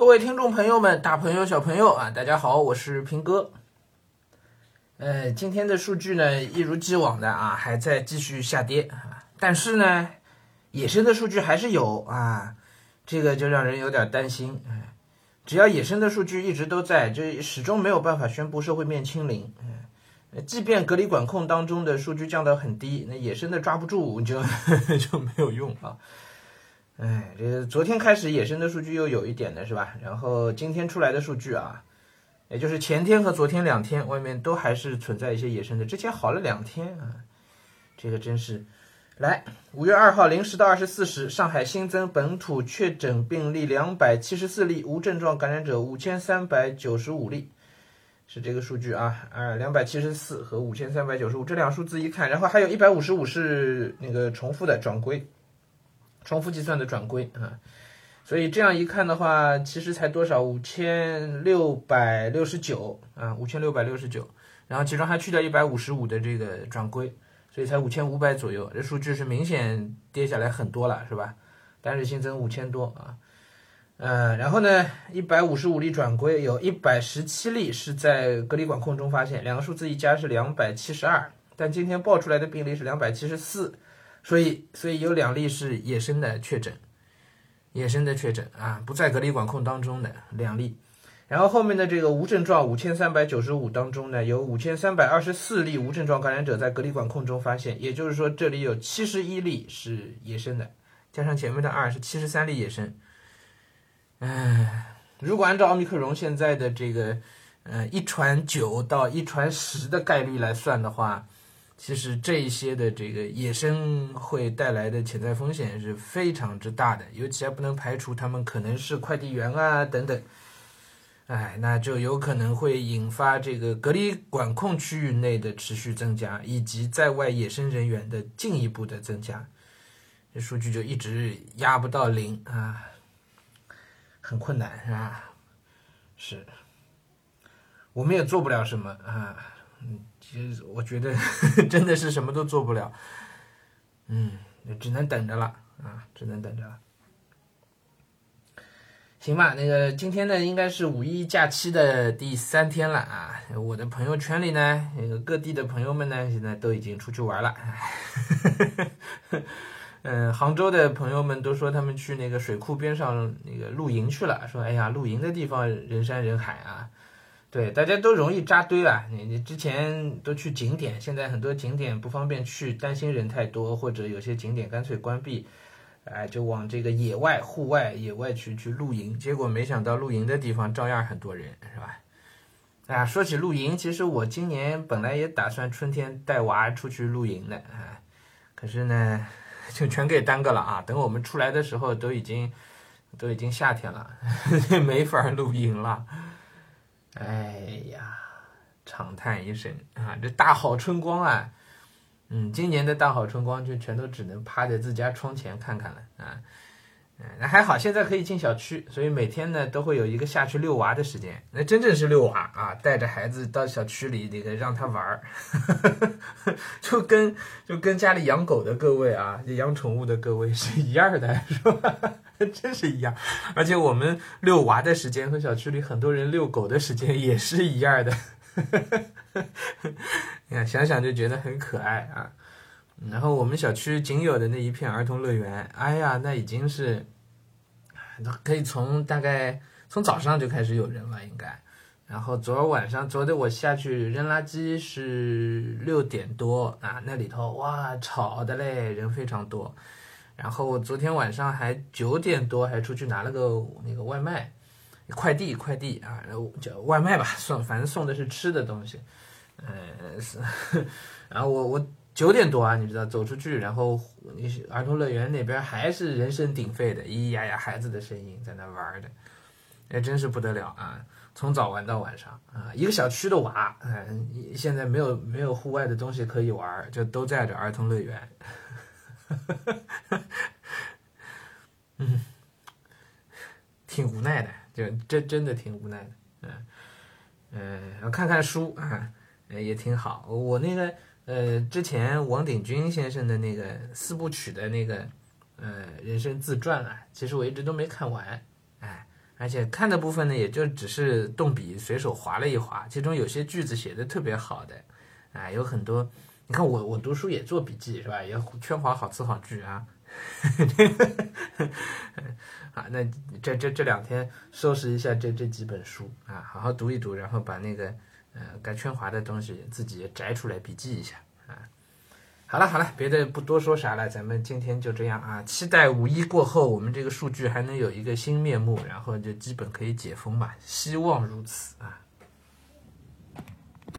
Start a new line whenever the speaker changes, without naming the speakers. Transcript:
各位听众朋友们，大朋友小朋友啊，大家好，我是平哥。呃，今天的数据呢，一如既往的啊，还在继续下跌啊，但是呢，野生的数据还是有啊，这个就让人有点担心。只要野生的数据一直都在，就始终没有办法宣布社会面清零。嗯，即便隔离管控当中的数据降到很低，那野生的抓不住就 就没有用啊。哎，这个昨天开始野生的数据又有一点的是吧？然后今天出来的数据啊，也就是前天和昨天两天，外面都还是存在一些野生的。之前好了两天啊，这个真是。来，五月二号零时到二十四时，上海新增本土确诊病例两百七十四例，无症状感染者五千三百九十五例，是这个数据啊，啊，两百七十四和五千三百九十五这两数字一看，然后还有一百五十五是那个重复的转归。重复计算的转归啊，所以这样一看的话，其实才多少五千六百六十九啊，五千六百六十九，然后其中还去掉一百五十五的这个转归，所以才五千五百左右，这数据是明显跌下来很多了，是吧？单日新增五千多啊，嗯，然后呢，一百五十五例转归，有一百十七例是在隔离管控中发现，两个数字一加是两百七十二，但今天报出来的病例是两百七十四。所以，所以有两例是野生的确诊，野生的确诊啊，不在隔离管控当中的两例。然后后面的这个无症状五千三百九十五当中呢，有五千三百二十四例无症状感染者在隔离管控中发现，也就是说这里有七十一例是野生的，加上前面的二是七十三例野生。唉，如果按照奥密克戎现在的这个呃一传九到一传十的概率来算的话。其实这一些的这个野生会带来的潜在风险是非常之大的，尤其还不能排除他们可能是快递员啊等等，哎，那就有可能会引发这个隔离管控区域内的持续增加，以及在外野生人员的进一步的增加，这数据就一直压不到零啊，很困难是吧？是，我们也做不了什么啊，嗯。其实我觉得 真的是什么都做不了，嗯，只能等着了啊，只能等着了。行吧，那个今天呢，应该是五一假期的第三天了啊。我的朋友圈里呢，那个各地的朋友们呢，现在都已经出去玩了。嗯，杭州的朋友们都说他们去那个水库边上那个露营去了，说哎呀，露营的地方人山人海啊。对，大家都容易扎堆了。你你之前都去景点，现在很多景点不方便去，担心人太多，或者有些景点干脆关闭，哎，就往这个野外、户外、野外去去露营。结果没想到露营的地方照样很多人，是吧？啊，说起露营，其实我今年本来也打算春天带娃出去露营的啊，可是呢，就全给耽搁了啊。等我们出来的时候，都已经都已经夏天了，没法露营了。哎呀，长叹一声啊！这大好春光啊，嗯，今年的大好春光就全都只能趴在自家窗前看看了啊。那还好，现在可以进小区，所以每天呢都会有一个下去遛娃的时间。那真正是遛娃啊，带着孩子到小区里那个让他玩儿，就跟就跟家里养狗的各位啊，养宠物的各位是一样的，是吧？真是一样，而且我们遛娃的时间和小区里很多人遛狗的时间也是一样的，你看想想就觉得很可爱啊。然后我们小区仅有的那一片儿童乐园，哎呀，那已经是可以从大概从早上就开始有人了，应该。然后昨儿晚上，昨天我下去扔垃圾是六点多啊，那里头哇，吵的嘞，人非常多。然后昨天晚上还九点多还出去拿了个那个外卖，快递快递啊，然后叫外卖吧，送反正送的是吃的东西，呃是，然后我我九点多啊，你知道走出去，然后那些儿童乐园那边还是人声鼎沸的，咿咿呀呀孩子的声音在那玩的，哎真是不得了啊，从早玩到晚上啊，一个小区的娃，嗯现在没有没有户外的东西可以玩，就都在这儿童乐园。嗯，挺无奈的，就真真的挺无奈的，嗯嗯，看看书啊，也挺好。我那个呃，之前王鼎钧先生的那个四部曲的那个呃人生自传啊，其实我一直都没看完，哎，而且看的部分呢，也就只是动笔随手划了一划，其中有些句子写的特别好的，啊，有很多，你看我我读书也做笔记是吧？也圈划好词好句啊，啊，那这这这两天收拾一下这这几本书啊，好好读一读，然后把那个呃该圈滑的东西自己摘出来笔记一下啊。好了好了，别的不多说啥了，咱们今天就这样啊！期待五一过后，我们这个数据还能有一个新面目，然后就基本可以解封吧，希望如此啊。